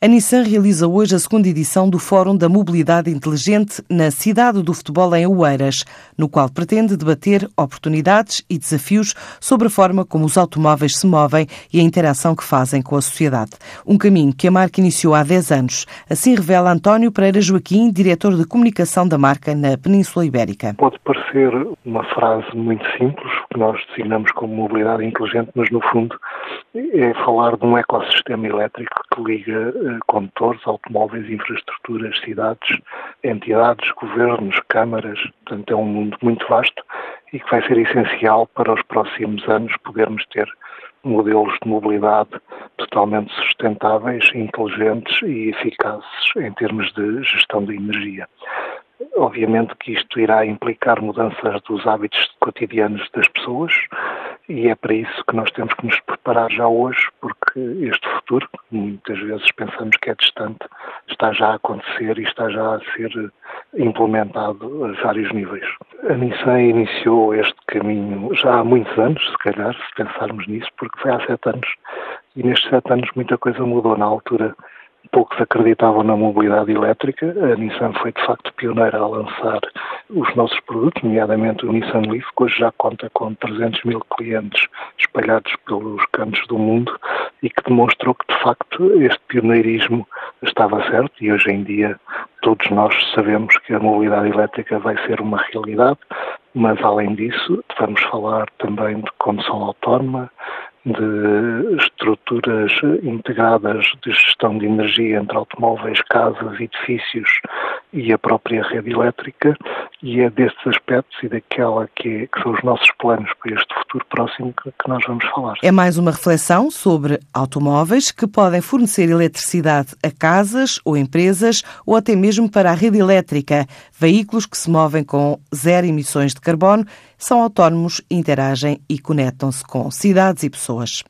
A Nissan realiza hoje a segunda edição do Fórum da Mobilidade Inteligente na cidade do futebol em Oeiras, no qual pretende debater oportunidades e desafios sobre a forma como os automóveis se movem e a interação que fazem com a sociedade. Um caminho que a marca iniciou há 10 anos. Assim revela António Pereira Joaquim, diretor de comunicação da marca na Península Ibérica. Pode parecer uma frase muito simples, que nós designamos como mobilidade inteligente, mas no fundo é falar de um ecossistema elétrico que liga eh, condutores, automóveis, infraestruturas, cidades, entidades, governos, câmaras. Portanto, é um mundo muito vasto e que vai ser essencial para os próximos anos podermos ter modelos de mobilidade totalmente sustentáveis, inteligentes e eficazes em termos de gestão de energia. Obviamente que isto irá implicar mudanças dos hábitos cotidianos das pessoas e é para isso que nós temos que nos preparar já hoje, porque este futuro, muitas vezes pensamos que é distante, está já a acontecer e está já a ser implementado a vários níveis. A Nissan iniciou este caminho já há muitos anos, se calhar, se pensarmos nisso, porque foi há sete anos. E nestes sete anos muita coisa mudou. Na altura poucos acreditavam na mobilidade elétrica. A Nissan foi de facto pioneira a lançar os nossos produtos, nomeadamente o Nissan Leaf, que hoje já conta com 300 mil clientes espalhados pelos cantos do mundo e que demonstrou que de facto este pioneirismo estava certo e hoje em dia todos nós sabemos que a mobilidade elétrica vai ser uma realidade, mas além disso vamos falar também de condução autónoma, de estruturas integradas de gestão de energia entre automóveis, casas, edifícios e a própria rede elétrica, e é destes aspectos e daquela que, é, que são os nossos planos para este futuro próximo que, que nós vamos falar. É mais uma reflexão sobre automóveis que podem fornecer eletricidade a casas ou empresas ou até mesmo para a rede elétrica. Veículos que se movem com zero emissões de carbono são autónomos, interagem e conectam-se com cidades e pessoas.